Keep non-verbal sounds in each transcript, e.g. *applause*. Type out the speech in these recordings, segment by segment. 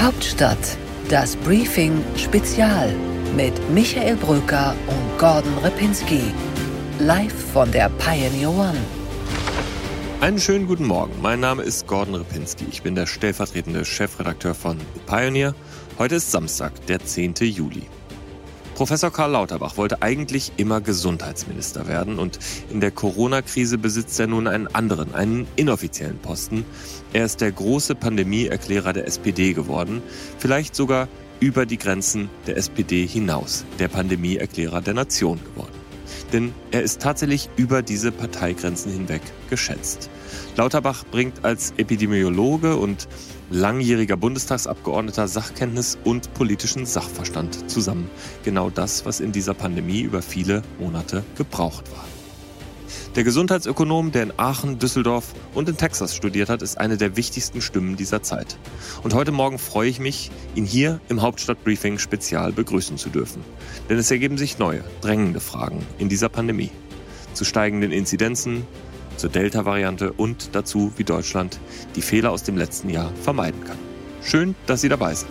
Hauptstadt, das Briefing Spezial mit Michael Brücker und Gordon Ripinski. Live von der Pioneer One. Einen schönen guten Morgen. Mein Name ist Gordon Ripinski. Ich bin der stellvertretende Chefredakteur von Pioneer. Heute ist Samstag, der 10. Juli. Professor Karl Lauterbach wollte eigentlich immer Gesundheitsminister werden und in der Corona-Krise besitzt er nun einen anderen, einen inoffiziellen Posten. Er ist der große Pandemieerklärer der SPD geworden, vielleicht sogar über die Grenzen der SPD hinaus, der Pandemieerklärer der Nation geworden. Denn er ist tatsächlich über diese Parteigrenzen hinweg geschätzt. Lauterbach bringt als Epidemiologe und langjähriger Bundestagsabgeordneter Sachkenntnis und politischen Sachverstand zusammen. Genau das, was in dieser Pandemie über viele Monate gebraucht war. Der Gesundheitsökonom, der in Aachen, Düsseldorf und in Texas studiert hat, ist eine der wichtigsten Stimmen dieser Zeit. Und heute Morgen freue ich mich, ihn hier im Hauptstadtbriefing spezial begrüßen zu dürfen. Denn es ergeben sich neue, drängende Fragen in dieser Pandemie. Zu steigenden Inzidenzen, zur Delta-Variante und dazu, wie Deutschland die Fehler aus dem letzten Jahr vermeiden kann. Schön, dass Sie dabei sind.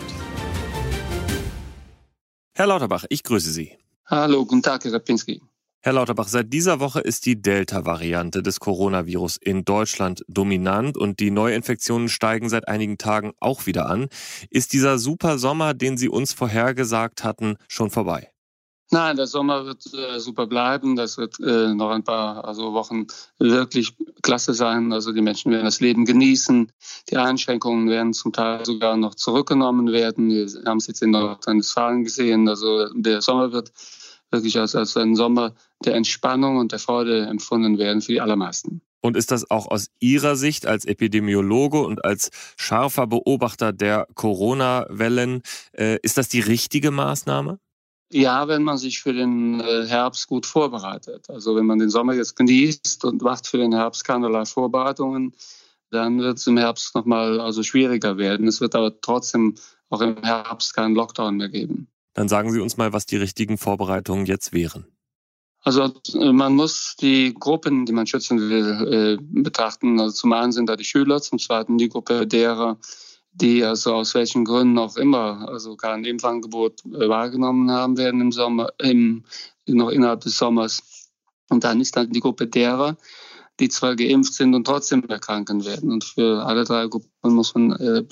Herr Lauterbach, ich grüße Sie. Hallo, guten Tag, Herr Rapinski. Herr Lauterbach, seit dieser Woche ist die Delta-Variante des Coronavirus in Deutschland dominant und die Neuinfektionen steigen seit einigen Tagen auch wieder an. Ist dieser super Sommer, den Sie uns vorhergesagt hatten, schon vorbei? Nein, der Sommer wird äh, super bleiben. Das wird äh, noch ein paar also Wochen wirklich klasse sein. Also die Menschen werden das Leben genießen. Die Einschränkungen werden zum Teil sogar noch zurückgenommen werden. Wir haben es jetzt in Nordrhein-Westfalen gesehen. Also der Sommer wird wirklich als, als ein Sommer der Entspannung und der Freude empfunden werden für die allermeisten. Und ist das auch aus Ihrer Sicht als Epidemiologe und als scharfer Beobachter der Corona-Wellen, äh, ist das die richtige Maßnahme? Ja, wenn man sich für den äh, Herbst gut vorbereitet. Also wenn man den Sommer jetzt genießt und macht für den Herbst keinerlei Vorbereitungen, dann wird es im Herbst nochmal also schwieriger werden. Es wird aber trotzdem auch im Herbst keinen Lockdown mehr geben. Dann sagen Sie uns mal, was die richtigen Vorbereitungen jetzt wären. Also man muss die Gruppen, die man schützen will, äh, betrachten. Also zum einen sind da die Schüler, zum zweiten die Gruppe derer, die also aus welchen Gründen auch immer also kein Impfangebot äh, wahrgenommen haben werden im Sommer, im, noch innerhalb des Sommers. Und dann ist dann die Gruppe derer, die zwar geimpft sind und trotzdem erkranken werden. Und für alle drei Gruppen muss man äh,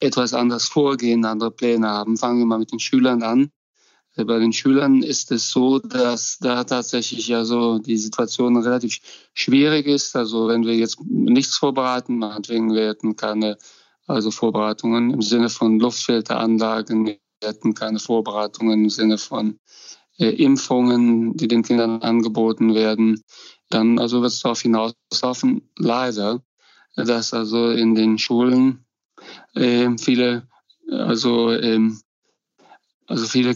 etwas anders vorgehen, andere Pläne haben. Fangen wir mal mit den Schülern an. Äh, bei den Schülern ist es so, dass da tatsächlich ja so die Situation relativ schwierig ist. Also wenn wir jetzt nichts vorbereiten, meinetwegen wir hätten keine also Vorbereitungen im Sinne von Luftfilteranlagen. Wir hatten keine Vorbereitungen im Sinne von äh, Impfungen, die den Kindern angeboten werden. Dann also wird es darauf hinauslaufen, leider, dass also in den Schulen äh, viele, also ähm, also viele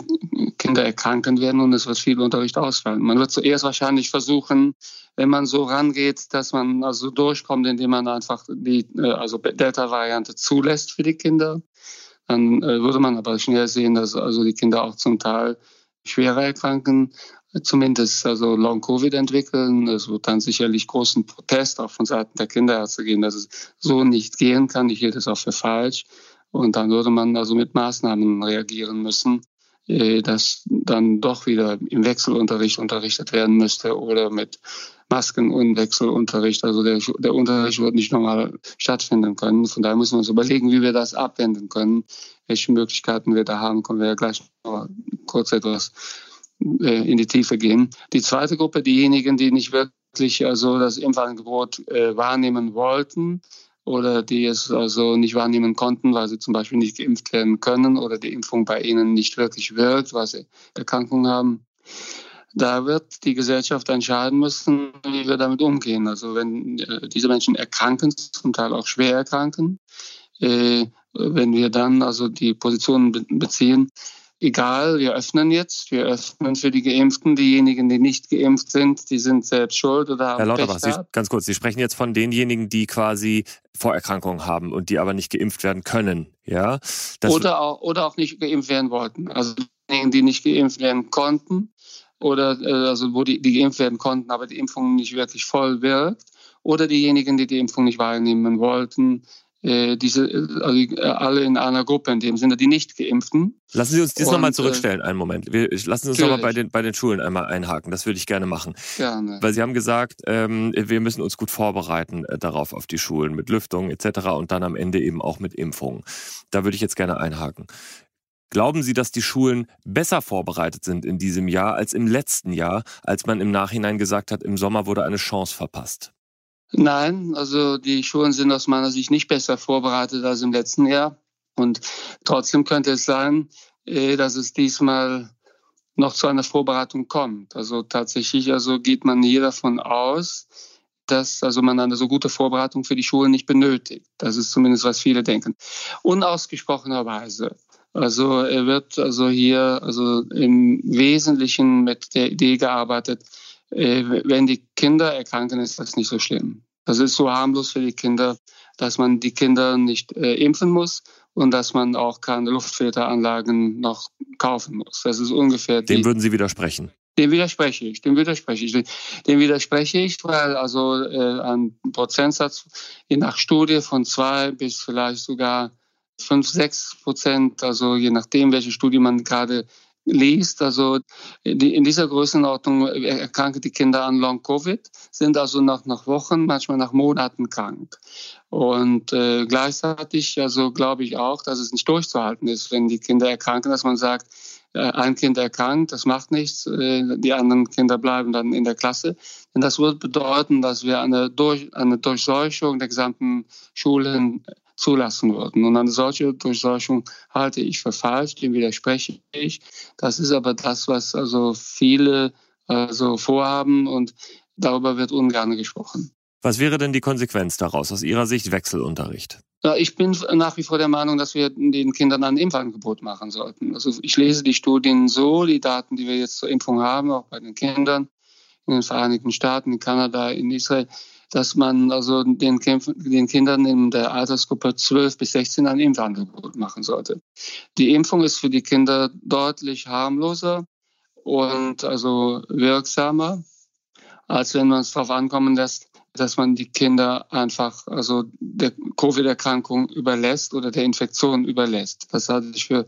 Kinder erkranken werden und es wird viel Unterricht ausfallen. Man wird zuerst wahrscheinlich versuchen, wenn man so rangeht, dass man also durchkommt, indem man einfach die äh, also Delta-Variante zulässt für die Kinder. Dann äh, würde man aber schnell sehen, dass also die Kinder auch zum Teil schwerer erkranken, zumindest also Long-Covid entwickeln. Es wird dann sicherlich großen Protest auch von Seiten der Kinderärzte geben, dass es so nicht gehen kann. Ich hielt es auch für falsch. Und dann würde man also mit Maßnahmen reagieren müssen, äh, dass dann doch wieder im Wechselunterricht unterrichtet werden müsste oder mit Masken und Wechselunterricht. Also der, der Unterricht wird nicht normal stattfinden können. Von daher müssen wir uns überlegen, wie wir das abwenden können, welche Möglichkeiten wir da haben. Können wir ja gleich noch kurz etwas äh, in die Tiefe gehen. Die zweite Gruppe, diejenigen, die nicht wirklich also das Impfangebot wahrnehmen wollten, oder die es also nicht wahrnehmen konnten, weil sie zum Beispiel nicht geimpft werden können oder die Impfung bei ihnen nicht wirklich wirkt, weil sie Erkrankungen haben. Da wird die Gesellschaft entscheiden müssen, wie wir damit umgehen. Also wenn äh, diese Menschen erkranken, zum Teil auch schwer erkranken, äh, wenn wir dann also die Positionen beziehen, egal, wir öffnen jetzt, wir öffnen für die Geimpften. Diejenigen, die nicht geimpft sind, die sind selbst schuld oder haben Herr Lauterbach, Sie, ganz kurz, Sie sprechen jetzt von denjenigen, die quasi Vorerkrankungen haben und die aber nicht geimpft werden können, ja? Das oder, auch, oder auch nicht geimpft werden wollten. Also diejenigen, die nicht geimpft werden konnten oder äh, also wo die, die geimpft werden konnten, aber die Impfung nicht wirklich voll wirkt oder diejenigen, die die Impfung nicht wahrnehmen wollten, diese also äh, alle in einer Gruppe in dem Sinne, die nicht geimpften. Lassen Sie uns dies nochmal zurückstellen, einen Moment. Wir, lassen Sie uns nochmal bei den, bei den Schulen einmal einhaken. Das würde ich gerne machen. Gerne. Weil Sie haben gesagt, ähm, wir müssen uns gut vorbereiten äh, darauf, auf die Schulen mit Lüftung etc. und dann am Ende eben auch mit Impfungen. Da würde ich jetzt gerne einhaken. Glauben Sie, dass die Schulen besser vorbereitet sind in diesem Jahr als im letzten Jahr, als man im Nachhinein gesagt hat, im Sommer wurde eine Chance verpasst? Nein, also die Schulen sind aus meiner Sicht nicht besser vorbereitet als im letzten Jahr. Und trotzdem könnte es sein, äh, dass es diesmal noch zu einer Vorbereitung kommt. Also tatsächlich, also geht man hier davon aus, dass also man eine so gute Vorbereitung für die Schulen nicht benötigt. Das ist zumindest, was viele denken. Unausgesprochenerweise. Also er wird also hier also im Wesentlichen mit der Idee gearbeitet, wenn die Kinder erkranken, ist das nicht so schlimm. Das ist so harmlos für die Kinder, dass man die Kinder nicht äh, impfen muss und dass man auch keine Luftfilteranlagen noch kaufen muss. Das ist ungefähr. Dem würden Sie widersprechen. Dem widerspreche ich, dem widerspreche ich. Dem widerspreche ich, weil also äh, ein Prozentsatz je nach Studie von zwei bis vielleicht sogar fünf, sechs Prozent, also je nachdem, welche Studie man gerade liest, also in dieser Größenordnung erkranken die Kinder an Long-Covid, sind also nach, nach Wochen, manchmal nach Monaten krank. Und äh, gleichzeitig, also glaube ich auch, dass es nicht durchzuhalten ist, wenn die Kinder erkranken, dass man sagt, äh, ein Kind erkrankt, das macht nichts, äh, die anderen Kinder bleiben dann in der Klasse. Denn das würde bedeuten, dass wir eine, Durch, eine Durchseuchung der gesamten Schulen zulassen würden. Und eine solche Durchseuchung halte ich für falsch, dem widerspreche ich. Das ist aber das, was also viele also vorhaben und darüber wird ungern gesprochen. Was wäre denn die Konsequenz daraus aus Ihrer Sicht Wechselunterricht? Ja, ich bin nach wie vor der Meinung, dass wir den Kindern ein Impfangebot machen sollten. Also ich lese die Studien so, die Daten, die wir jetzt zur Impfung haben, auch bei den Kindern in den Vereinigten Staaten, in Kanada, in Israel, dass man also den, den Kindern in der Altersgruppe 12 bis 16 ein Impfangebot machen sollte. Die Impfung ist für die Kinder deutlich harmloser und also wirksamer, als wenn man es darauf ankommen lässt, dass man die Kinder einfach also der Covid-Erkrankung überlässt oder der Infektion überlässt. Das halte ich für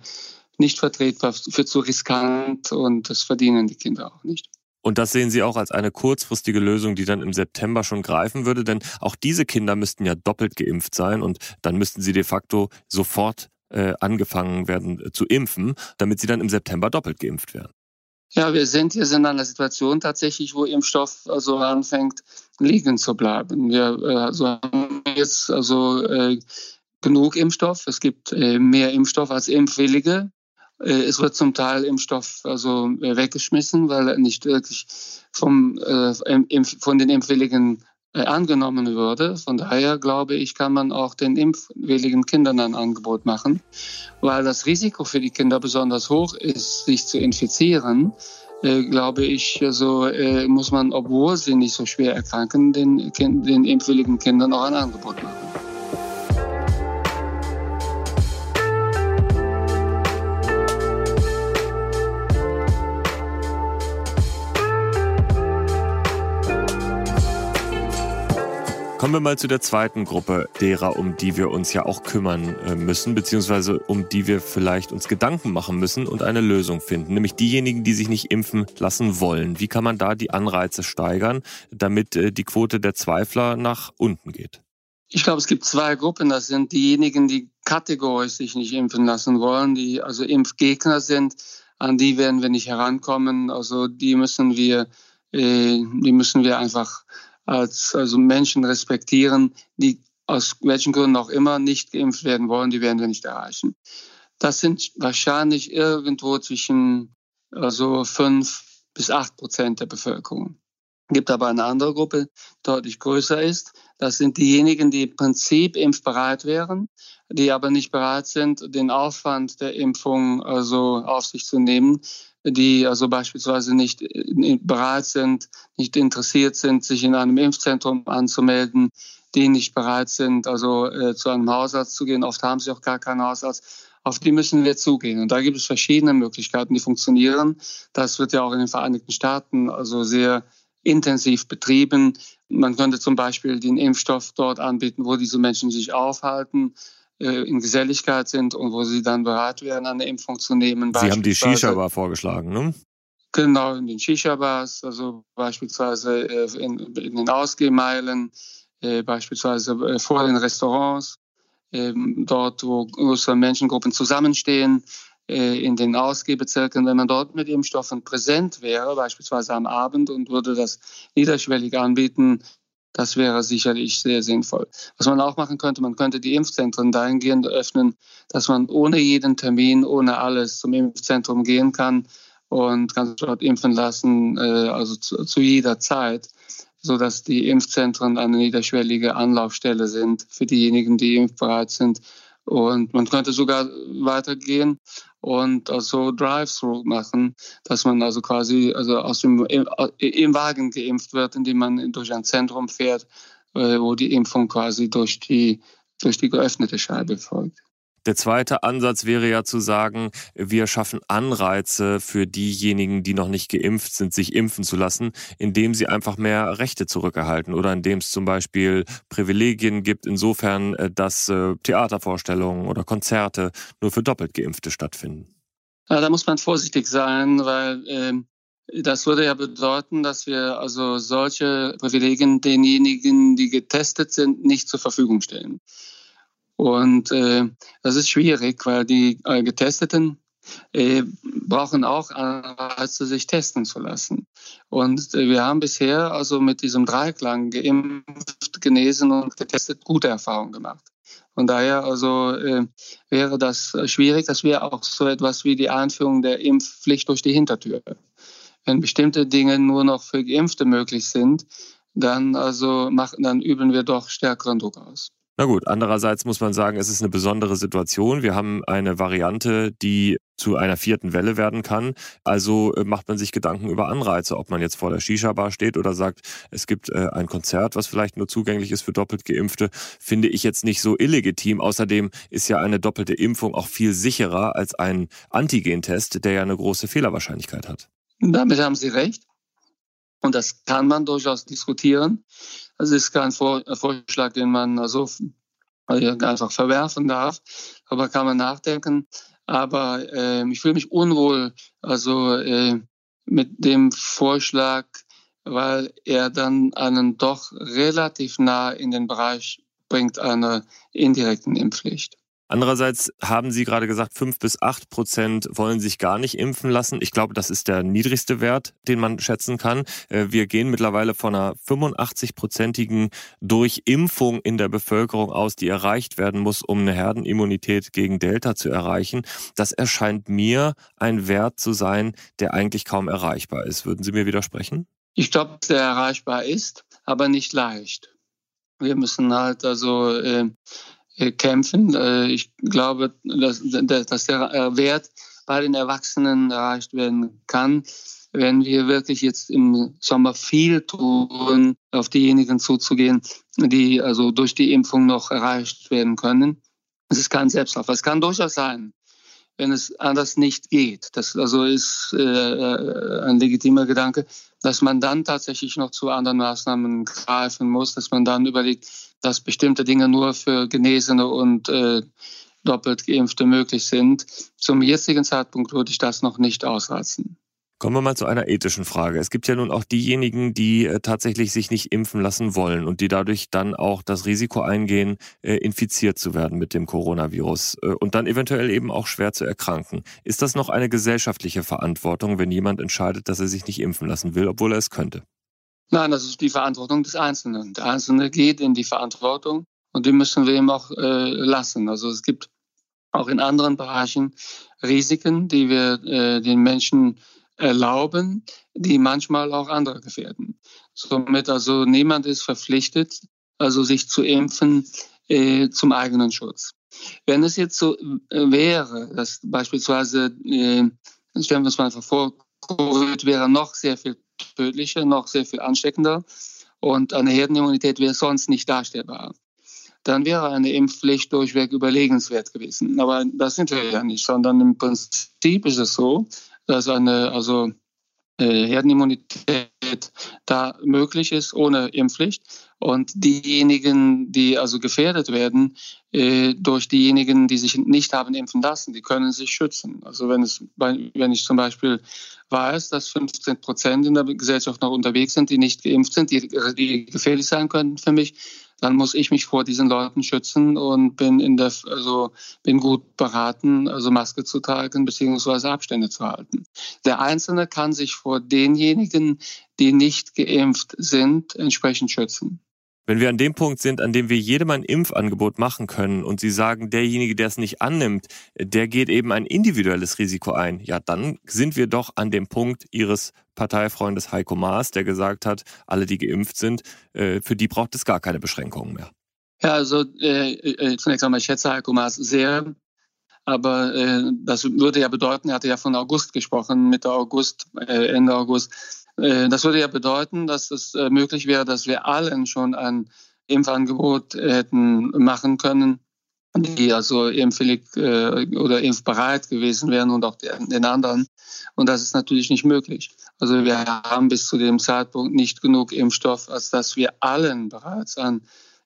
nicht vertretbar, für zu riskant und das verdienen die Kinder auch nicht. Und das sehen Sie auch als eine kurzfristige Lösung, die dann im September schon greifen würde, denn auch diese Kinder müssten ja doppelt geimpft sein und dann müssten sie de facto sofort äh, angefangen werden äh, zu impfen, damit sie dann im September doppelt geimpft werden. Ja, wir sind jetzt in einer Situation tatsächlich, wo Impfstoff also anfängt liegen zu bleiben. Wir äh, also haben jetzt also genug Impfstoff. Es gibt mehr Impfstoff als Impfwillige. Äh, es wird zum Teil Impfstoff also äh, weggeschmissen, weil er nicht wirklich vom, äh, von den Impfwilligen angenommen würde. Von daher glaube ich, kann man auch den impfwilligen Kindern ein Angebot machen, weil das Risiko für die Kinder besonders hoch ist, sich zu infizieren. Äh, glaube ich, also äh, muss man, obwohl sie nicht so schwer erkranken, den, den impfwilligen Kindern auch ein Angebot machen. Kommen wir mal zu der zweiten Gruppe derer, um die wir uns ja auch kümmern äh, müssen, beziehungsweise um die wir vielleicht uns Gedanken machen müssen und eine Lösung finden, nämlich diejenigen, die sich nicht impfen lassen wollen. Wie kann man da die Anreize steigern, damit äh, die Quote der Zweifler nach unten geht? Ich glaube, es gibt zwei Gruppen. Das sind diejenigen, die kategorisch sich nicht impfen lassen wollen, die also Impfgegner sind. An die werden wir nicht herankommen. Also die müssen wir, äh, die müssen wir einfach als also Menschen respektieren, die aus welchen Gründen auch immer nicht geimpft werden wollen, die werden wir nicht erreichen. Das sind wahrscheinlich irgendwo zwischen also fünf bis acht Prozent der Bevölkerung. Es gibt aber eine andere Gruppe, die deutlich größer ist. Das sind diejenigen, die im Prinzip impfbereit wären, die aber nicht bereit sind, den Aufwand der Impfung also auf sich zu nehmen, die also beispielsweise nicht bereit sind, nicht interessiert sind, sich in einem Impfzentrum anzumelden, die nicht bereit sind, also äh, zu einem Hausarzt zu gehen. Oft haben sie auch gar keinen Hausarzt. Auf die müssen wir zugehen. Und da gibt es verschiedene Möglichkeiten, die funktionieren. Das wird ja auch in den Vereinigten Staaten also sehr intensiv betrieben. Man könnte zum Beispiel den Impfstoff dort anbieten, wo diese Menschen sich aufhalten in Geselligkeit sind und wo sie dann bereit wären, eine Impfung zu nehmen. Sie haben die Shisha-Bar vorgeschlagen, ne? Genau, in den Shisha-Bars, also beispielsweise äh, in, in den Ausgehmeilen, äh, beispielsweise vor den Restaurants, ähm, dort, wo größere Menschengruppen zusammenstehen, in den Ausgehbezirken, wenn man dort mit Impfstoffen präsent wäre, beispielsweise am Abend und würde das niederschwellig anbieten, das wäre sicherlich sehr sinnvoll. Was man auch machen könnte, man könnte die Impfzentren dahingehend öffnen, dass man ohne jeden Termin, ohne alles zum Impfzentrum gehen kann und kann dort impfen lassen, äh, also zu, zu jeder Zeit, so dass die Impfzentren eine niederschwellige Anlaufstelle sind für diejenigen, die impfbereit sind. Und man könnte sogar weitergehen und also Drive-Thru machen, dass man also quasi also aus dem im Wagen geimpft wird, indem man durch ein Zentrum fährt, äh, wo die Impfung quasi durch die durch die geöffnete Scheibe folgt. Der zweite Ansatz wäre ja zu sagen, wir schaffen Anreize für diejenigen, die noch nicht geimpft sind, sich impfen zu lassen, indem sie einfach mehr Rechte zurückerhalten oder indem es zum Beispiel Privilegien gibt, insofern, äh, dass äh, Theatervorstellungen oder Konzerte nur für doppelt geimpfte stattfinden. Ja, da muss man vorsichtig sein, weil ähm das würde ja bedeuten, dass wir also solche Privilegien denjenigen, die getestet sind, nicht zur Verfügung stellen. Und äh, das ist schwierig, weil die äh, Getesteten äh, brauchen auch Anreize, sich testen zu lassen. Und äh, wir haben bisher also mit diesem Dreiklang geimpft, genesen und getestet gute Erfahrungen gemacht. Von daher also äh, wäre das schwierig. Das wäre auch so etwas wie die Einführung der Impfpflicht durch die Hintertür. Wenn bestimmte Dinge nur noch für Geimpfte möglich sind, dann also machen, dann üben wir doch stärkeren Druck aus. Na gut, andererseits muss man sagen, es ist eine besondere Situation. Wir haben eine Variante, die zu einer vierten Welle werden kann. Also äh, macht man sich Gedanken über Anreize, ob man jetzt vor der Shisha-Bar steht oder sagt, es gibt äh, ein Konzert, was vielleicht nur zugänglich ist für doppelt Geimpfte, finde ich jetzt nicht so illegitim. Außerdem ist ja eine doppelte Impfung auch viel sicherer als ein Antigentest, der ja eine große Fehlerwahrscheinlichkeit hat. Damit haben Sie recht. Und das kann man durchaus diskutieren. Das ist kein Vorschlag, den man also einfach verwerfen darf, aber kann man nachdenken. Aber äh, ich fühle mich unwohl also äh, mit dem Vorschlag, weil er dann einen doch relativ nah in den Bereich bringt einer indirekten Impfpflicht. Andererseits haben Sie gerade gesagt, fünf bis acht Prozent wollen sich gar nicht impfen lassen. Ich glaube, das ist der niedrigste Wert, den man schätzen kann. Äh, wir gehen mittlerweile von einer 85-prozentigen Durchimpfung in der Bevölkerung aus, die erreicht werden muss, um eine Herdenimmunität gegen Delta zu erreichen. Das erscheint mir ein Wert zu sein, der eigentlich kaum erreichbar ist. Würden Sie mir widersprechen? Ich glaube, der erreichbar ist, aber nicht leicht. Wir müssen halt also äh, kämpfen. Äh, ich glaube, dass, der äh, Wert bei den Erwachsenen erreicht werden kann, wenn wir wirklich jetzt im Sommer viel tun, auf diejenigen zuzugehen, die also durch die Impfung noch erreicht werden können. Es ist kein Selbstlauf. Es kann durchaus sein, wenn es anders nicht geht. Das also ist äh, ein legitimer Gedanke, dass man dann tatsächlich noch zu anderen Maßnahmen greifen muss, dass man dann überlegt, dass bestimmte Dinge nur für Genesene und äh, doppelt Geimpfte möglich sind. Zum jetzigen Zeitpunkt würde ich das noch nicht ausreizen. Kommen wir mal zu einer ethischen Frage. Es gibt ja nun auch diejenigen, die äh, tatsächlich sich nicht impfen lassen wollen und die dadurch dann auch das Risiko eingehen, äh, infiziert zu werden mit dem Coronavirus äh, und dann eventuell eben auch schwer zu erkranken. Ist das noch eine gesellschaftliche Verantwortung, wenn jemand entscheidet, dass er sich nicht impfen lassen will, obwohl er es könnte? Nein, das ist die Verantwortung des Einzelnen. Der Einzelne geht in die Verantwortung und die müssen wir ihm auch äh, lassen. Also es gibt auch in anderen Bereichen Risiken, die wir äh, den Menschen erlauben, die manchmal auch andere gefährden. Somit also niemand ist verpflichtet, also sich zu impfen äh, zum eigenen Schutz. Wenn es jetzt so äh, wäre, dass beispielsweise, äh, stellen wir uns mal vor, Covid wäre noch sehr viel tödlicher, noch sehr viel ansteckender und eine Herdenimmunität wäre sonst nicht darstellbar. Dann wäre eine Impfpflicht durchweg überlegenswert gewesen. Aber das sind wir ja nicht, sondern im Prinzip ist es so, dass eine, also Herdenimmunität da möglich ist ohne Impfpflicht. Und diejenigen, die also gefährdet werden äh, durch diejenigen, die sich nicht haben impfen lassen, die können sich schützen. Also wenn es, wenn ich zum Beispiel weiß, dass 15 Prozent in der Gesellschaft noch unterwegs sind, die nicht geimpft sind, die, die gefährlich sein können für mich, dann muss ich mich vor diesen Leuten schützen und bin in der, also bin gut beraten, also Maske zu tragen beziehungsweise Abstände zu halten. Der Einzelne kann sich vor denjenigen, die nicht geimpft sind, entsprechend schützen. Wenn wir an dem Punkt sind, an dem wir jedem ein Impfangebot machen können und Sie sagen, derjenige, der es nicht annimmt, der geht eben ein individuelles Risiko ein, ja, dann sind wir doch an dem Punkt Ihres Parteifreundes Heiko Maas, der gesagt hat, alle, die geimpft sind, äh, für die braucht es gar keine Beschränkungen mehr. Ja, also äh, äh, zunächst einmal, ich schätze Heiko Maas sehr. Aber äh, das würde ja bedeuten, er hatte ja von August gesprochen, Mitte August, äh, Ende August. Äh, das würde ja bedeuten, dass es äh, möglich wäre, dass wir allen schon ein Impfangebot hätten machen können, die also impfwillig äh, oder impfbereit gewesen wären und auch den anderen. Und das ist natürlich nicht möglich. Also wir haben bis zu dem Zeitpunkt nicht genug Impfstoff, als dass wir allen bereits ein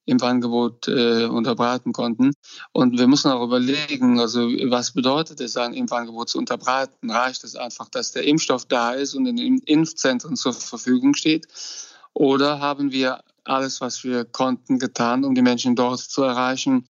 Impfangebot äh, unterbreiten konnten. Und wir müssen auch überlegen, also was bedeutet es, ein Impfangebot zu unterbreiten? Reicht es einfach, dass der Impfstoff da ist und in den Impfzentren zur Verfügung steht? Oder haben wir alles, was wir konnten, getan, um die Menschen dort zu erreichen,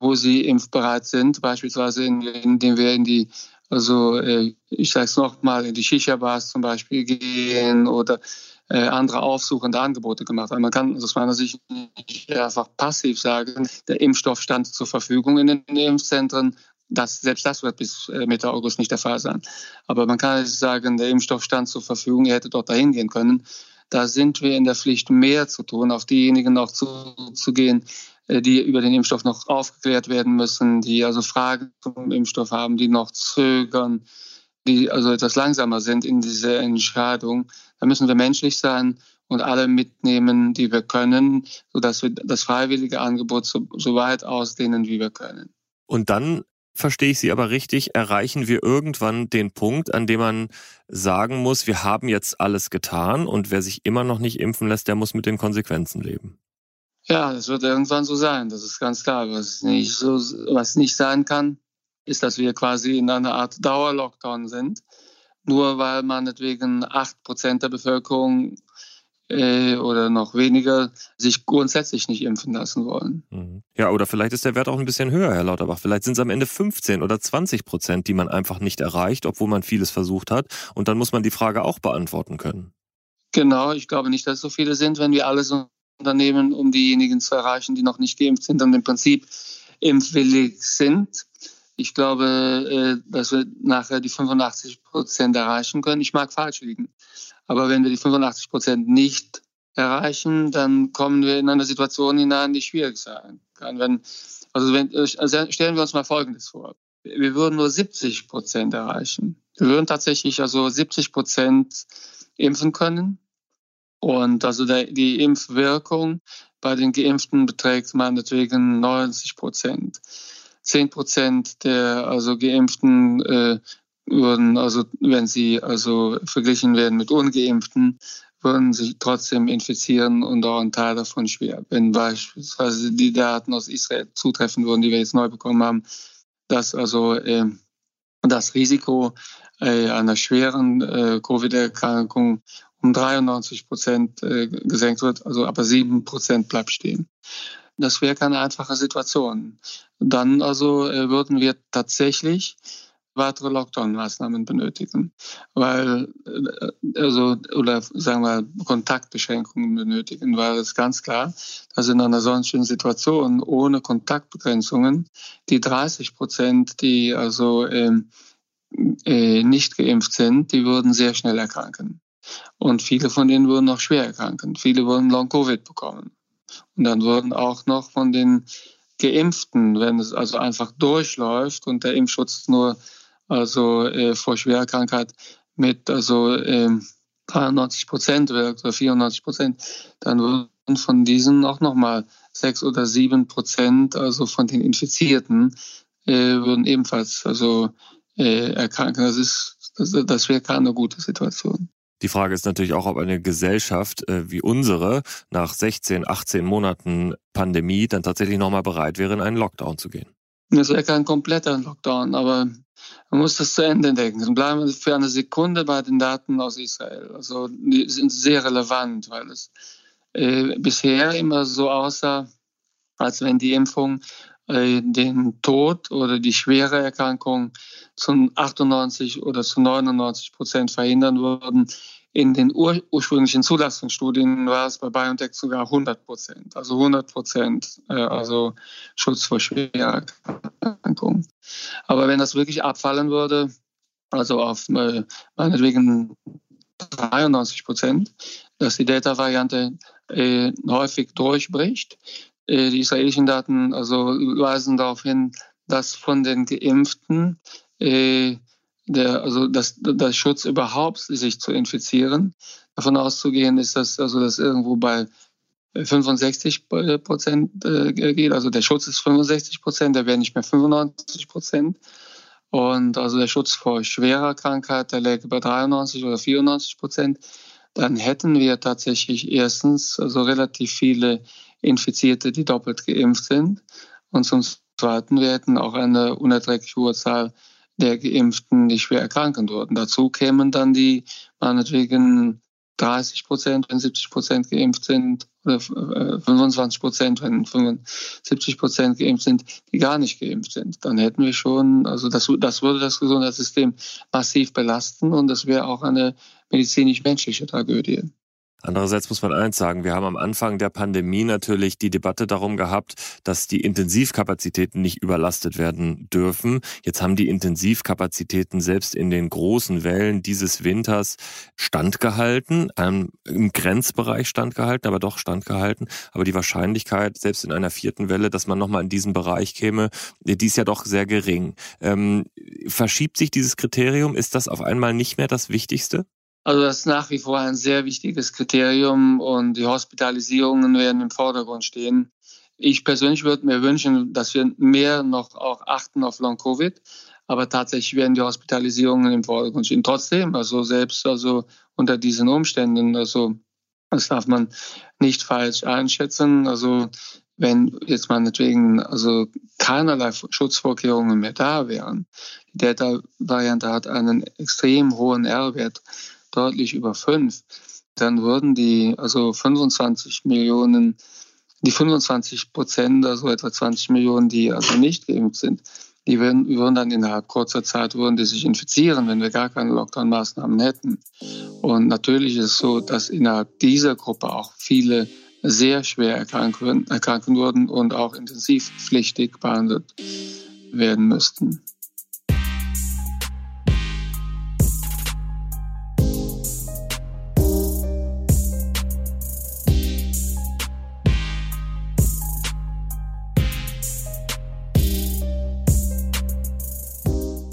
wo sie impfbereit sind, beispielsweise indem wir in die also äh, ich sage es nochmal, in die Shisha-Bars zum Beispiel gehen oder äh, andere aufsuchende Angebote gemacht. Aber man kann aus meiner Sicht nicht einfach passiv sagen, der Impfstoff stand zur Verfügung in den Impfzentren. Das, selbst das wird bis äh, Mitte August nicht der Fall sein. Aber man kann sagen, der Impfstoff stand zur Verfügung, er hätte dort dahin gehen können. Da sind wir in der Pflicht, mehr zu tun, auf diejenigen auch zuzugehen, äh, die über den Impfstoff noch aufgeklärt werden müssen, die also Fragen zum Impfstoff haben, die noch zögern, die also etwas langsamer sind in dieser Entscheidung. Da müssen wir menschlich sein und alle mitnehmen, die wir können, sodass wir das freiwillige Angebot so, so weit ausdehnen, wie wir können. Und dann verstehe ich Sie aber richtig, erreichen wir irgendwann den Punkt, an dem man sagen muss, wir haben jetzt alles getan und wer sich immer noch nicht impfen lässt, der muss mit den Konsequenzen leben. Ja, das wird irgendwann so sein, das ist ganz klar. Was nicht, so, was nicht sein kann, ist, dass wir quasi in einer Art Dauerlockdown sind. Nur weil meinetwegen acht Prozent der Bevölkerung äh, oder noch weniger sich grundsätzlich nicht impfen lassen wollen. Mhm. Ja, oder vielleicht ist der Wert auch ein bisschen höher, Herr Lauterbach. Vielleicht sind es am Ende 15 oder 20 Prozent, die man einfach nicht erreicht, obwohl man vieles versucht hat. Und dann muss man die Frage auch beantworten können. Genau, ich glaube nicht, dass es so viele sind, wenn wir alles Unternehmen, um diejenigen zu erreichen, die noch nicht geimpft sind und im Prinzip impfwillig sind. Ich glaube, äh, dass wir nachher die 85 Prozent erreichen können. Ich mag falsch liegen. Aber wenn wir die 85 Prozent nicht erreichen, dann kommen wir in eine Situation hinein, die schwierig sein kann. Wenn, also, wenn, also stellen wir uns mal Folgendes vor. Wir würden nur 70 Prozent erreichen. Wir würden tatsächlich also 70 Prozent impfen können und also der, die Impfwirkung bei den Geimpften beträgt meinetwegen 90 Prozent. 10 Prozent der also Geimpften äh, würden, also wenn sie also verglichen werden mit Ungeimpften, würden sich trotzdem infizieren und auch ein Teil davon schwer. Wenn beispielsweise die Daten aus Israel zutreffen würden, die wir jetzt neu bekommen haben, dass also äh, das Risiko äh, einer schweren äh, Covid-Erkrankung um 93 Prozent äh, gesenkt wird, also aber sieben Prozent bleibt stehen. Das wäre keine einfache Situation. Dann also äh, würden wir tatsächlich weitere Lockdown-Maßnahmen benötigen, weil äh, also oder sagen wir Kontaktbeschränkungen benötigen, weil es ganz klar, dass in einer solchen Situation ohne Kontaktbegrenzungen die 30 Prozent, die also ähm, äh, nicht geimpft sind, die würden sehr schnell erkranken. Und viele von denen würden noch schwer erkranken. Viele würden Long-Covid bekommen. Und dann würden auch noch von den Geimpften, wenn es also einfach durchläuft und der Impfschutz nur also äh, vor schwerer Krankheit mit also äh, 93 Prozent wirkt oder 94 Prozent, dann würden von diesen auch nochmal sechs oder sieben Prozent, also von den Infizierten, äh, würden ebenfalls also äh, erkranken. Das ist, das, das wäre keine gute Situation. Die Frage ist natürlich auch, ob eine Gesellschaft äh, wie unsere nach 16, 18 Monaten Pandemie dann tatsächlich nochmal bereit wäre, in einen Lockdown zu gehen. Das wäre kein kompletter Lockdown, aber man muss das zu Ende denken. Dann bleiben wir für eine Sekunde bei den Daten aus Israel. Also die sind sehr relevant, weil es äh, bisher immer so aussah, als wenn die Impfung den Tod oder die schwere Erkrankung zu 98 oder zu 99 Prozent verhindern würden. In den ur ursprünglichen Zulassungsstudien war es bei BioNTech sogar 100 Prozent, also 100 Prozent, äh, also Schutz vor schwerer Erkrankung. Aber wenn das wirklich abfallen würde, also auf äh, meinetwegen 93 Prozent, dass die Delta-Variante äh, häufig durchbricht, äh, die israelischen Daten also weisen darauf hin, dass von den Geimpften äh, der, also das, der Schutz überhaupt, sich zu infizieren, davon auszugehen ist, dass also das irgendwo bei 65 Prozent äh, geht. Also der Schutz ist 65 Prozent, der wäre nicht mehr 95 Prozent. Und also der Schutz vor schwerer Krankheit, der läge bei 93 oder 94 Prozent. Dann hätten wir tatsächlich erstens also relativ viele Infizierte, die doppelt geimpft sind. Und zum Zweiten, wir hätten auch eine unerträglich hohe Zahl der Geimpften, die schwer erkranken würden. Dazu kämen dann die meinetwegen 30 Prozent, wenn 70 Prozent geimpft sind, oder 25 äh, Prozent, wenn 75 Prozent geimpft sind, die gar nicht geimpft sind. Dann hätten wir schon, also das, das würde das Gesundheitssystem massiv belasten und das wäre auch eine medizinisch-menschliche Tragödie. Andererseits muss man eins sagen, wir haben am Anfang der Pandemie natürlich die Debatte darum gehabt, dass die Intensivkapazitäten nicht überlastet werden dürfen. Jetzt haben die Intensivkapazitäten selbst in den großen Wellen dieses Winters standgehalten, ähm, im Grenzbereich standgehalten, aber doch standgehalten. Aber die Wahrscheinlichkeit, selbst in einer vierten Welle, dass man nochmal in diesen Bereich käme, die ist ja doch sehr gering. Ähm, verschiebt sich dieses Kriterium? Ist das auf einmal nicht mehr das Wichtigste? Also das ist nach wie vor ein sehr wichtiges Kriterium und die Hospitalisierungen werden im Vordergrund stehen. Ich persönlich würde mir wünschen, dass wir mehr noch auch achten auf Long-Covid, aber tatsächlich werden die Hospitalisierungen im Vordergrund stehen. Trotzdem, also selbst also unter diesen Umständen, also das darf man nicht falsch einschätzen. Also wenn jetzt meinetwegen also keinerlei Schutzvorkehrungen mehr da wären. Die Delta-Variante hat einen extrem hohen R-Wert deutlich über fünf, dann würden die also 25 Millionen, die 25 Prozent, also etwa 20 Millionen, die also nicht geimpft sind, die würden, würden dann innerhalb kurzer Zeit würden die sich infizieren, wenn wir gar keine Lockdown-Maßnahmen hätten. Und natürlich ist es so, dass innerhalb dieser Gruppe auch viele sehr schwer erkranken, erkranken würden und auch intensivpflichtig behandelt werden müssten.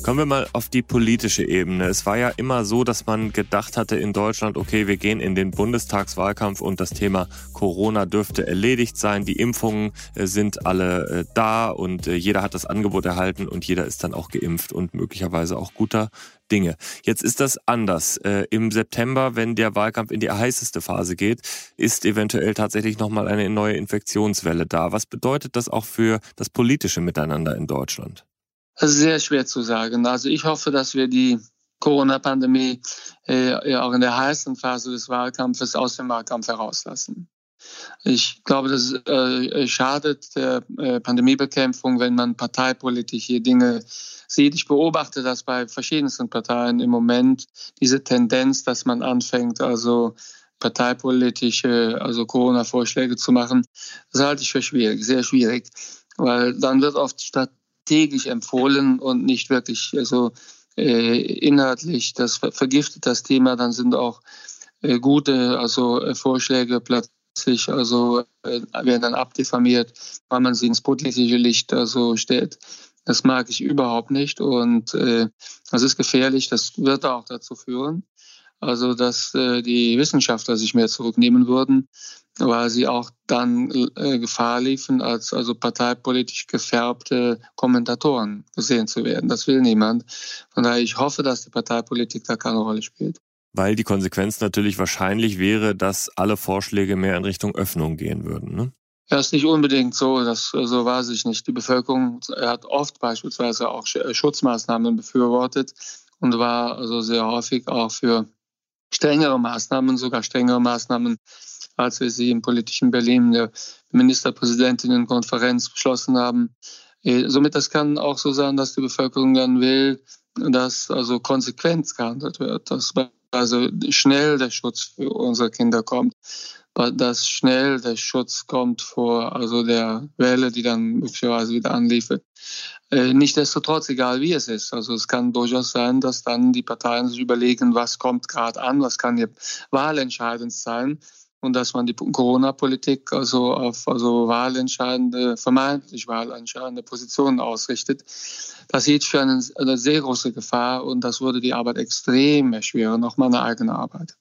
Kommen wir mal auf die politische Ebene. Es war ja immer so, dass man gedacht hatte in Deutschland, okay, wir gehen in den Bundestagswahlkampf und das Thema Corona dürfte erledigt sein. Die Impfungen äh, sind alle äh, da und äh, jeder hat das Angebot erhalten und jeder ist dann auch geimpft und möglicherweise auch guter Dinge. Jetzt ist das anders. Im September, wenn der Wahlkampf in die heißeste Phase geht, ist eventuell tatsächlich nochmal eine neue Infektionswelle da. Was bedeutet das auch für das politische Miteinander in Deutschland? Sehr schwer zu sagen. Also ich hoffe, dass wir die Corona-Pandemie äh, auch in der heißen Phase des Wahlkampfes aus dem Wahlkampf herauslassen. Ich glaube, das äh, schadet der äh, Pandemiebekämpfung, wenn man parteipolitische Dinge sieht. Ich beobachte das bei verschiedensten Parteien im Moment, diese Tendenz, dass man anfängt, also parteipolitische, also Corona-Vorschläge zu machen. Das halte ich für schwierig, sehr schwierig, weil dann wird oft statt täglich empfohlen und nicht wirklich also, äh, inhaltlich. Das vergiftet das Thema. Dann sind auch äh, gute also äh, Vorschläge plötzlich also äh, werden dann abdifamiert, weil man sie ins politische Licht also stellt. Das mag ich überhaupt nicht und äh, das ist gefährlich. Das wird auch dazu führen, also dass äh, die Wissenschaftler sich mehr zurücknehmen würden, weil sie auch dann äh, Gefahr liefen, als also parteipolitisch gefärbte Kommentatoren gesehen zu werden. Das will niemand. Von daher, ich hoffe, dass die Parteipolitik da keine Rolle spielt. Weil die Konsequenz natürlich wahrscheinlich wäre, dass alle Vorschläge mehr in Richtung Öffnung gehen würden. Ne? Ja, ist nicht unbedingt so. Das so war sich nicht. Die Bevölkerung hat oft beispielsweise auch Schutzmaßnahmen befürwortet und war also sehr häufig auch für strengere Maßnahmen, sogar strengere Maßnahmen, als wir sie im politischen Berlin der Ministerpräsidentinnenkonferenz beschlossen haben. Äh, somit das kann auch so sein, dass die Bevölkerung dann will, dass also Konsequenz gehandelt wird, dass also schnell der Schutz für unsere Kinder kommt, dass schnell der Schutz kommt vor also der Welle, die dann möglicherweise wieder anliefert. Äh, Nichtsdestotrotz, egal wie es ist. Also es kann durchaus sein, dass dann die Parteien sich überlegen, was kommt gerade an, was kann hier wahlentscheidend sein und dass man die Corona-Politik also auf also wahlentscheidende, vermeintlich wahlentscheidende Positionen ausrichtet. Das sieht für eine, eine sehr große Gefahr und das würde die Arbeit extrem erschweren, auch meine eigene Arbeit.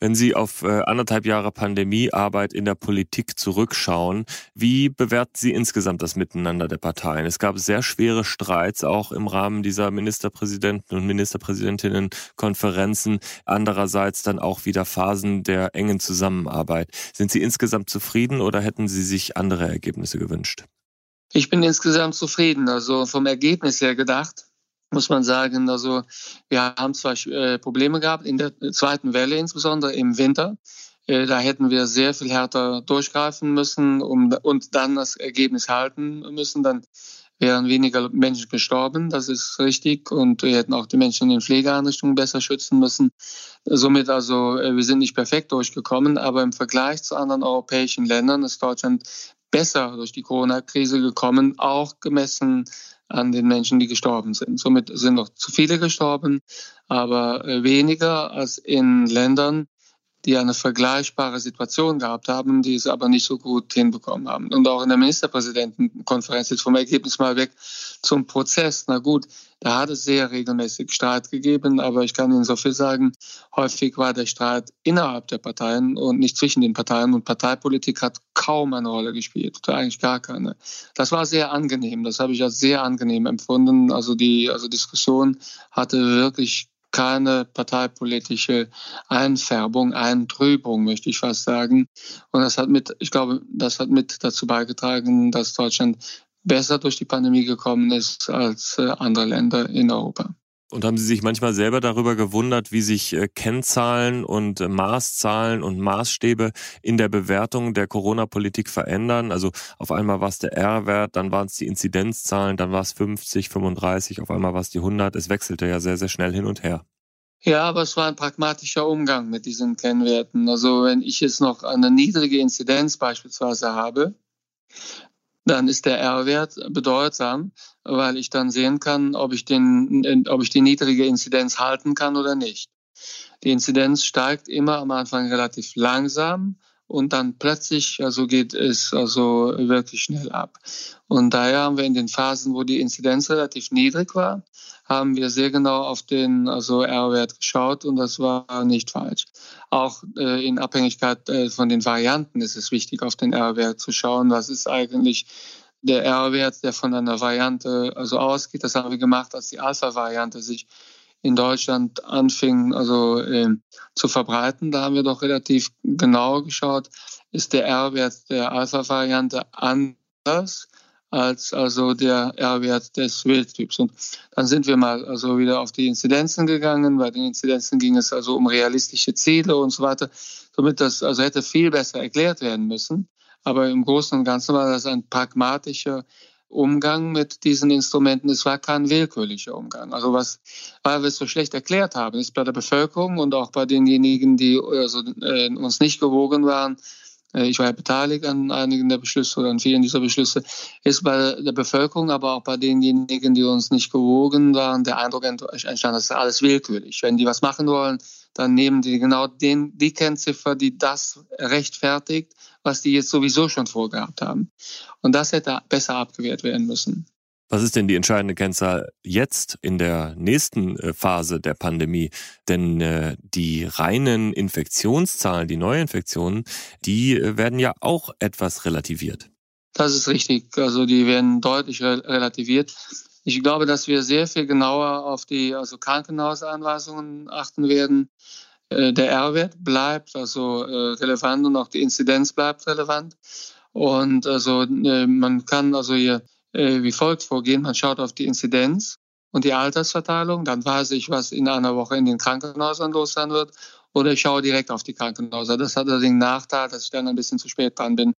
Wenn Sie auf äh, anderthalb Jahre Pandemiearbeit in der Politik zurückschauen, wie bewerten Sie insgesamt das Miteinander der Parteien? Es gab sehr schwere Streits auch im Rahmen dieser Ministerpräsidenten und Ministerpräsidentinnenkonferenzen. Andererseits dann auch wieder Phasen der engen Zusammenarbeit. Sind Sie insgesamt zufrieden oder hätten Sie sich andere Ergebnisse gewünscht? Ich bin insgesamt zufrieden. Also vom Ergebnis her gedacht muss man sagen. Also wir haben zwar äh, Probleme gehabt in der zweiten Welle, insbesondere im Winter. Äh, da hätten wir sehr viel härter durchgreifen müssen um, und dann das Ergebnis halten müssen. Dann wären weniger Menschen gestorben, das ist richtig. Und wir hätten auch die Menschen in den Pflegeeinrichtungen besser schützen müssen. Somit also, äh, wir sind nicht perfekt durchgekommen, aber im Vergleich zu anderen europäischen Ländern ist Deutschland besser durch die Corona-Krise gekommen, auch gemessen an den Menschen, die gestorben sind. Somit sind noch zu viele gestorben, aber weniger als in Ländern, die eine vergleichbare Situation gehabt haben, die es aber nicht so gut hinbekommen haben. Und auch in der Ministerpräsidentenkonferenz jetzt vom Ergebnis mal weg zum Prozess. Na gut, da hat es sehr regelmäßig Streit gegeben, aber ich kann Ihnen so viel sagen, häufig war der Streit innerhalb der Parteien und nicht zwischen den Parteien und Parteipolitik hat kaum eine Rolle gespielt, eigentlich gar keine. Das war sehr angenehm, das habe ich als sehr angenehm empfunden. Also die also Diskussion hatte wirklich keine parteipolitische Einfärbung, Eintrübung, möchte ich fast sagen. Und das hat mit, ich glaube, das hat mit dazu beigetragen, dass Deutschland besser durch die Pandemie gekommen ist als äh, andere Länder in Europa. Und haben Sie sich manchmal selber darüber gewundert, wie sich äh, Kennzahlen und äh, Maßzahlen und Maßstäbe in der Bewertung der Corona-Politik verändern? Also auf einmal war es der R-Wert, dann waren es die Inzidenzzahlen, dann war es 50, 35, auf einmal war es die 100. Es wechselte ja sehr, sehr schnell hin und her. Ja, aber es war ein pragmatischer Umgang mit diesen Kennwerten. Also wenn ich jetzt noch eine niedrige Inzidenz beispielsweise habe, dann ist der R-Wert bedeutsam, weil ich dann sehen kann, ob ich, den, ob ich die niedrige Inzidenz halten kann oder nicht. Die Inzidenz steigt immer am Anfang relativ langsam und dann plötzlich also geht es also wirklich schnell ab. Und daher haben wir in den Phasen, wo die Inzidenz relativ niedrig war, haben wir sehr genau auf den also R-Wert geschaut und das war nicht falsch. Auch äh, in Abhängigkeit äh, von den Varianten ist es wichtig, auf den R-Wert zu schauen. Was ist eigentlich der R-Wert, der von einer Variante also ausgeht? Das haben wir gemacht, als die Alpha-Variante sich in Deutschland anfing also äh, zu verbreiten. Da haben wir doch relativ genau geschaut, ist der R-Wert der Alpha-Variante anders als also der R-Wert des Wildtyps. Und dann sind wir mal also wieder auf die Inzidenzen gegangen. Bei den Inzidenzen ging es also um realistische Ziele und so weiter. Somit das also hätte viel besser erklärt werden müssen. Aber im Großen und Ganzen war das ein pragmatischer Umgang mit diesen Instrumenten. Es war kein willkürlicher Umgang. Also was, weil wir es so schlecht erklärt haben, ist bei der Bevölkerung und auch bei denjenigen, die also, äh, uns nicht gewogen waren, äh, ich war ja beteiligt an einigen der Beschlüsse oder an vielen dieser Beschlüsse, ist bei der Bevölkerung, aber auch bei denjenigen, die uns nicht gewogen waren, der Eindruck entstand, das ist alles willkürlich. Wenn die was machen wollen, dann nehmen die genau den, die Kennziffer, die das rechtfertigt, was die jetzt sowieso schon vorgehabt haben. Und das hätte besser abgewehrt werden müssen. Was ist denn die entscheidende Kennzahl jetzt in der nächsten äh, Phase der Pandemie? Denn äh, die reinen Infektionszahlen, die Neuinfektionen, die äh, werden ja auch etwas relativiert. Das ist richtig. Also die werden deutlich relativiert. Ich glaube, dass wir sehr viel genauer auf die also Krankenhausanweisungen achten werden. äh, der R-Wert bleibt also äh, relevant und auch die Inzidenz bleibt relevant. Und also äh, man kann also hier wie folgt vorgehen. Man schaut auf die Inzidenz und die Altersverteilung. Dann weiß ich, was in einer Woche in den Krankenhäusern los sein wird. Oder ich schaue direkt auf die Krankenhäuser. Das hat allerdings den Nachteil, dass ich dann ein bisschen zu spät dran bin.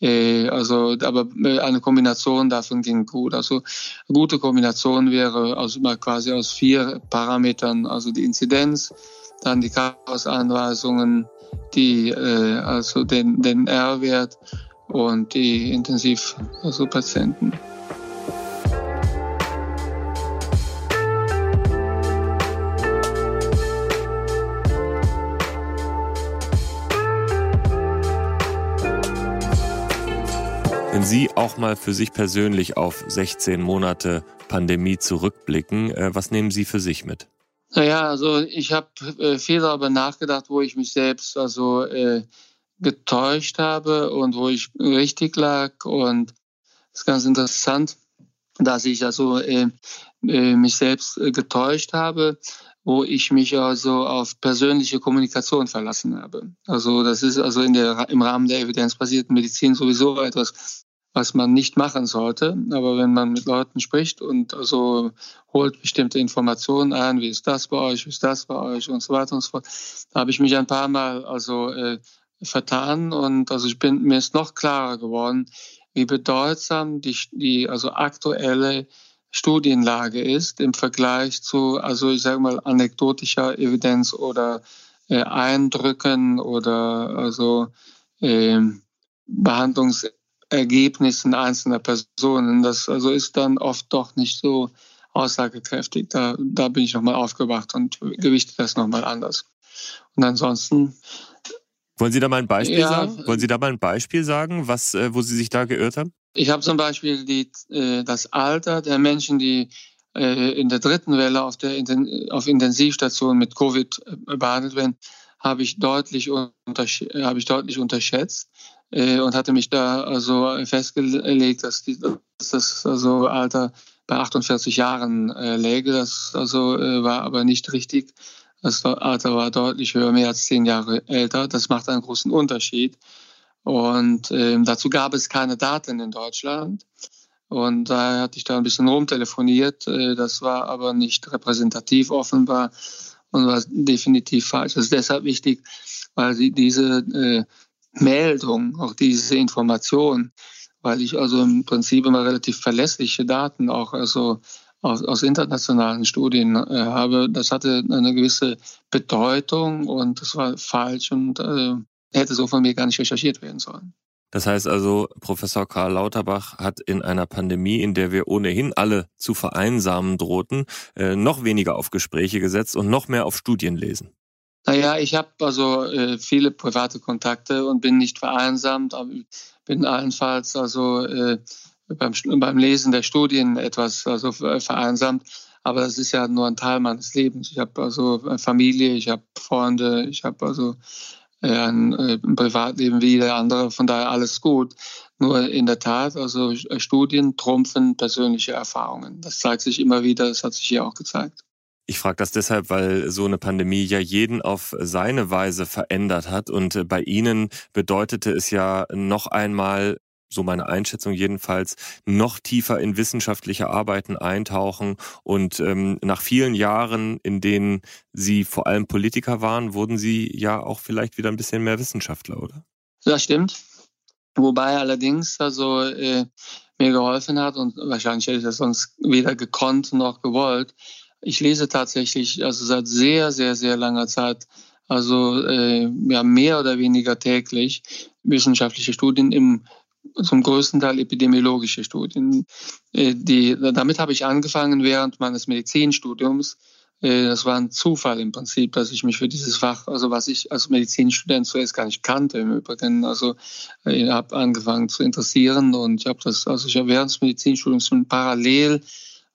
Äh, also, aber äh, eine Kombination davon ging gut. Also, eine gute Kombination wäre also mal quasi aus vier Parametern, also die Inzidenz, dann die Chaosanweisungen, die, äh, also den, den R-Wert und die Intensivpatienten. Also Wenn Sie auch mal für sich persönlich auf 16 Monate Pandemie zurückblicken, äh, was nehmen Sie für sich mit? Naja, also ich habe äh, viel darüber nachgedacht, wo ich mich selbst also äh, getäuscht habe und wo ich richtig lag. Und es ist ganz interessant, dass ich also mich selbst getäuscht habe, wo ich mich also auf persönliche Kommunikation verlassen habe. Also das ist also in der, im Rahmen der evidenzbasierten Medizin sowieso etwas, was man nicht machen sollte. Aber wenn man mit Leuten spricht und also holt bestimmte Informationen ein, wie ist das bei euch, wie ist das bei euch und so weiter und so fort, da habe ich mich ein paar Mal also äh, vertan und also ich bin mir ist noch klarer geworden, wie bedeutsam die, die also aktuelle Studienlage ist im Vergleich zu also ich sage mal anekdotischer Evidenz oder äh, Eindrücken oder also äh, Behandlungs Ergebnissen einzelner Personen. Das also ist dann oft doch nicht so aussagekräftig. Da, da bin ich nochmal aufgewacht und gewichte das nochmal anders. Und ansonsten. Wollen Sie da mal ein Beispiel ja, sagen? Wollen Sie da mal ein Beispiel sagen, was, äh, wo Sie sich da geirrt haben? Ich habe zum Beispiel die, äh, das Alter der Menschen, die äh, in der dritten Welle auf der auf Intensivstation mit Covid behandelt werden, habe ich deutlich habe ich deutlich unterschätzt und hatte mich da also festgelegt, dass, die, dass das also Alter bei 48 Jahren äh, läge. Das also äh, war aber nicht richtig. Das Alter war deutlich höher, mehr als zehn Jahre älter. Das macht einen großen Unterschied. Und ähm, dazu gab es keine Daten in Deutschland. Und da hatte ich da ein bisschen rumtelefoniert. Äh, das war aber nicht repräsentativ offenbar und war definitiv falsch. Das ist deshalb wichtig, weil sie diese äh, Meldung, auch diese Information, weil ich also im Prinzip immer relativ verlässliche Daten auch also aus, aus internationalen Studien äh, habe. Das hatte eine gewisse Bedeutung und das war falsch und äh, hätte so von mir gar nicht recherchiert werden sollen. Das heißt also, Professor Karl Lauterbach hat in einer Pandemie, in der wir ohnehin alle zu vereinsamen drohten, äh, noch weniger auf Gespräche gesetzt und noch mehr auf Studien lesen. Naja, ich habe also äh, viele private Kontakte und bin nicht vereinsamt, aber bin allenfalls also äh, beim, beim Lesen der Studien etwas also vereinsamt. Aber das ist ja nur ein Teil meines Lebens. Ich habe also Familie, ich habe Freunde, ich habe also äh, ein, äh, ein Privatleben wie jeder andere. Von daher alles gut. Nur in der Tat, also Studien trumpfen persönliche Erfahrungen. Das zeigt sich immer wieder. Das hat sich hier auch gezeigt. Ich frage das deshalb, weil so eine Pandemie ja jeden auf seine Weise verändert hat. Und äh, bei Ihnen bedeutete es ja noch einmal, so meine Einschätzung jedenfalls, noch tiefer in wissenschaftliche Arbeiten eintauchen. Und ähm, nach vielen Jahren, in denen Sie vor allem Politiker waren, wurden Sie ja auch vielleicht wieder ein bisschen mehr Wissenschaftler, oder? Das stimmt. Wobei allerdings also äh, mir geholfen hat und wahrscheinlich hätte ich das sonst weder gekonnt noch gewollt, ich lese tatsächlich also seit sehr, sehr, sehr langer Zeit, also äh, ja, mehr oder weniger täglich wissenschaftliche Studien im zum größten Teil epidemiologische Studien. Äh, die, damit habe ich angefangen während meines Medizinstudiums. Äh, das war ein Zufall im Prinzip, dass ich mich für dieses Fach, also was ich als Medizinstudent zuerst gar nicht kannte im Übrigen, also äh, habe angefangen zu interessieren und ich habe das, also ich habe während des Medizinstudiums parallel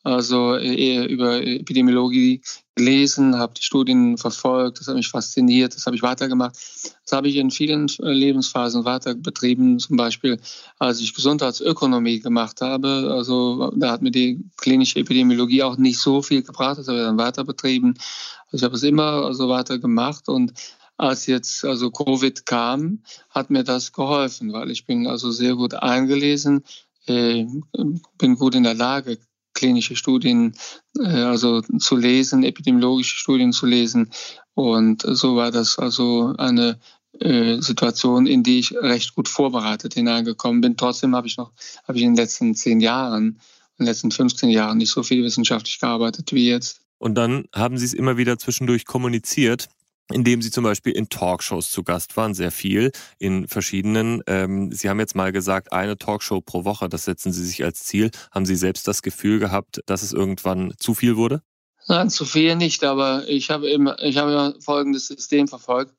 also äh, über Epidemiologie gelesen, habe die Studien verfolgt, das hat mich fasziniert, das habe ich weitergemacht. Das habe ich in vielen äh, Lebensphasen weiter betrieben, zum Beispiel als ich Gesundheitsökonomie gemacht habe. Also da hat mir die klinische Epidemiologie auch nicht so viel gebracht, das habe ich dann weiter betrieben. Also ich habe es immer also weiter gemacht und als jetzt also Covid kam, hat mir das geholfen, weil ich bin also sehr gut eingelesen, äh, bin gut in der Lage, klinische Studien äh, also zu lesen, epidemiologische Studien zu lesen. Und so war das also eine äh, Situation, in die ich recht gut vorbereitet hineingekommen bin. Trotzdem habe ich noch, habe ich in den letzten zehn Jahren, in den letzten 15 Jahren nicht so viel wissenschaftlich gearbeitet wie jetzt. Und dann haben Sie es immer wieder zwischendurch kommuniziert indem Sie zum Beispiel in Talkshows zu Gast waren, sehr viel, in verschiedenen. Ähm, Sie haben jetzt mal gesagt, eine Talkshow pro Woche, das setzen Sie sich als Ziel. Haben Sie selbst das Gefühl gehabt, dass es irgendwann zu viel wurde? Nein, zu viel nicht, aber ich habe immer, ich habe immer folgendes System verfolgt.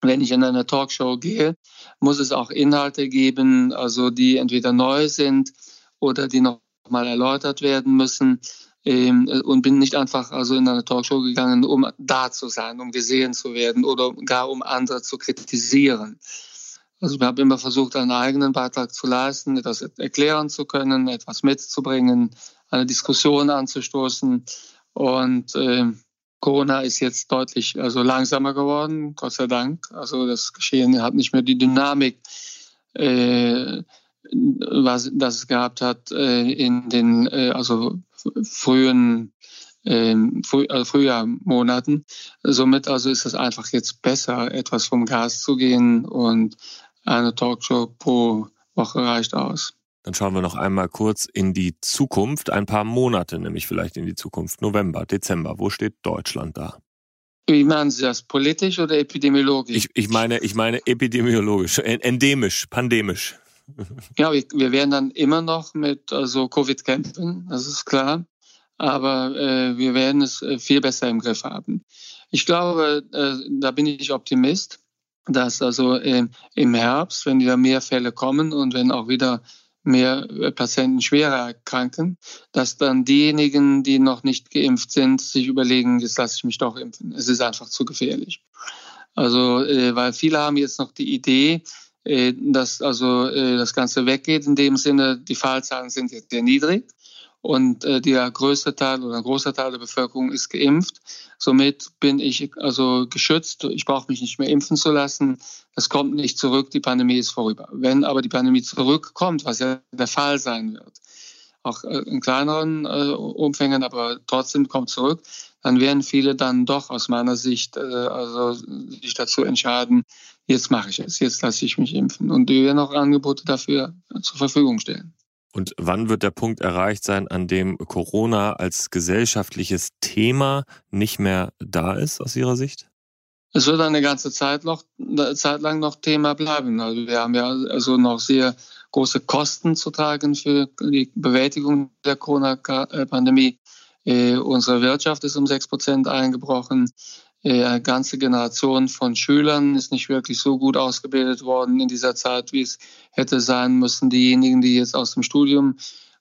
Wenn ich in eine Talkshow gehe, muss es auch Inhalte geben, also die entweder neu sind oder die noch mal erläutert werden müssen ähm, und bin nicht einfach also in eine Talkshow gegangen, um da zu sein, um gesehen zu werden oder gar um andere zu kritisieren. Also ich habe immer versucht, einen eigenen Beitrag zu leisten, etwas erklären zu können, etwas mitzubringen, eine Diskussion anzustoßen. Und äh, Corona ist jetzt deutlich also langsamer geworden, Gott sei Dank. Also das Geschehen hat nicht mehr die Dynamik, äh, was das gehabt hat äh, in den äh, also frühen ähm, also Frühjahrmonaten. Somit also ist es einfach jetzt besser, etwas vom Gas zu gehen und eine Talkshow pro Woche reicht aus. Dann schauen wir noch einmal kurz in die Zukunft, ein paar Monate nämlich vielleicht in die Zukunft, November, Dezember. Wo steht Deutschland da? Wie meinen Sie das, politisch oder epidemiologisch? Ich, ich meine, ich meine epidemiologisch, endemisch, pandemisch. *laughs* Ja, wir, wir werden dann immer noch mit also Covid kämpfen, das ist klar. Aber äh, wir werden es äh, viel besser im Griff haben. Ich glaube, äh, da bin ich Optimist, dass also äh, im Herbst, wenn wieder mehr Fälle kommen und wenn auch wieder mehr äh, Patienten schwerer erkranken, dass dann diejenigen, die noch nicht geimpft sind, sich überlegen, jetzt lasse ich mich doch impfen. Es ist einfach zu gefährlich. Also, äh, weil viele haben jetzt noch die Idee, dass also äh, das Ganze weggeht. In dem Sinne, die Fallzahlen sind jetzt sehr niedrig und äh, der größte Teil oder ein großer Teil der Bevölkerung ist geimpft. Somit bin ich also geschützt. Ich brauche mich nicht mehr impfen zu lassen. Das kommt nicht zurück. Die Pandemie ist vorüber. Wenn aber die Pandemie zurückkommt, was ja der Fall sein wird, auch in kleineren Umfängen, aber trotzdem kommt zurück, dann werden viele dann doch aus meiner Sicht also sich dazu entscheiden, jetzt mache ich es, jetzt lasse ich mich impfen. Und wir werden auch Angebote dafür zur Verfügung stellen. Und wann wird der Punkt erreicht sein, an dem Corona als gesellschaftliches Thema nicht mehr da ist, aus Ihrer Sicht? Es wird eine ganze Zeit, noch, Zeit lang noch Thema bleiben. Also wir haben ja also noch sehr große Kosten zu tragen für die Bewältigung der Corona-Pandemie. Äh, unsere Wirtschaft ist um sechs Prozent eingebrochen. Eine ganze Generation von Schülern ist nicht wirklich so gut ausgebildet worden in dieser Zeit, wie es hätte sein müssen. Diejenigen, die jetzt aus dem Studium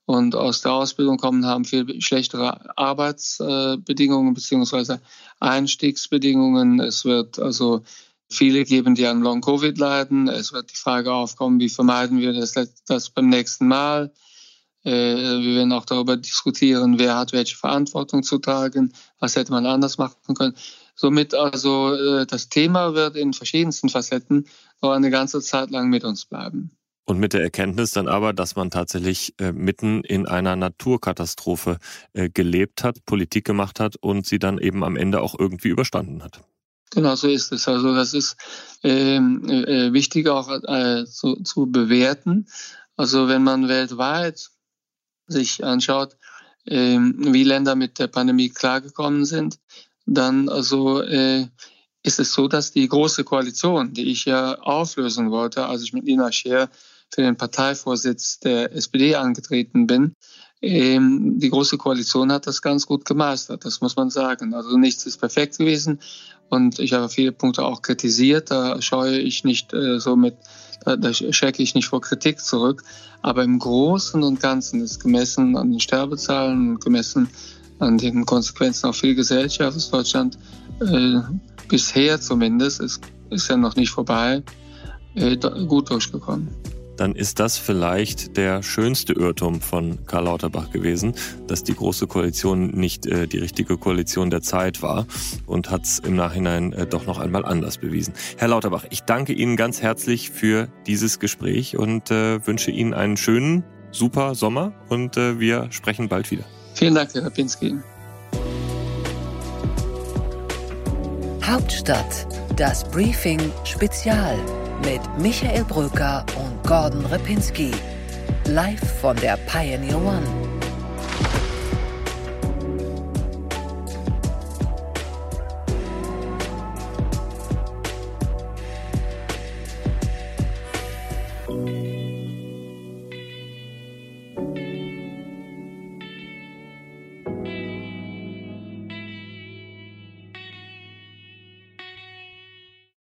und aus der Ausbildung kommen, haben viel schlechtere Arbeitsbedingungen beziehungsweise Einstiegsbedingungen. Es wird also viele geben, die an Long-Covid leiden. Es wird die Frage aufkommen, wie vermeiden wir das, das beim nächsten Mal. Äh, wir werden auch darüber diskutieren, wer hat welche Verantwortung zu tragen, was hätte man anders machen können. Somit also äh, das Thema wird in verschiedensten Facetten noch eine ganze Zeit lang mit uns bleiben. Und mit der Erkenntnis dann aber, dass man tatsächlich äh, mitten in einer Naturkatastrophe äh, gelebt hat, Politik gemacht hat und sie dann eben am Ende auch irgendwie überstanden hat. Genau so ist es. Also das ist ähm, äh, wichtig auch äh, zu, zu bewerten. Also wenn man weltweit sich anschaut, ähm, wie Länder mit der Pandemie klargekommen sind, dann also äh, ist es so, dass die große Koalition, die ich ja auflösen wollte, als ich mit Nina Scheer für den Parteivorsitz der SPD angetreten bin, ähm, die große Koalition hat das ganz gut gemeistert, das muss man sagen. Also nichts ist perfekt gewesen Und ich habe viele Punkte auch kritisiert. Da scheue ich nicht äh, so mit, da, da schrecke ich nicht vor Kritik zurück. Aber im Großen und Ganzen ist gemessen an den Sterbezahlen, gemessen an den Konsequenzen auf viel Gesellschaft ist Deutschland äh, bisher zumindest, ist, ist ja noch nicht vorbei, äh, gut durchgekommen dann ist das vielleicht der schönste Irrtum von Karl Lauterbach gewesen, dass die Große Koalition nicht äh, die richtige Koalition der Zeit war und hat es im Nachhinein äh, doch noch einmal anders bewiesen. Herr Lauterbach, ich danke Ihnen ganz herzlich für dieses Gespräch und äh, wünsche Ihnen einen schönen, super Sommer und äh, wir sprechen bald wieder. Vielen Dank, Herr Pinski. Hauptstadt, das Briefing Spezial mit Michael Bröker und Gordon Repinski. Live von der Pioneer One.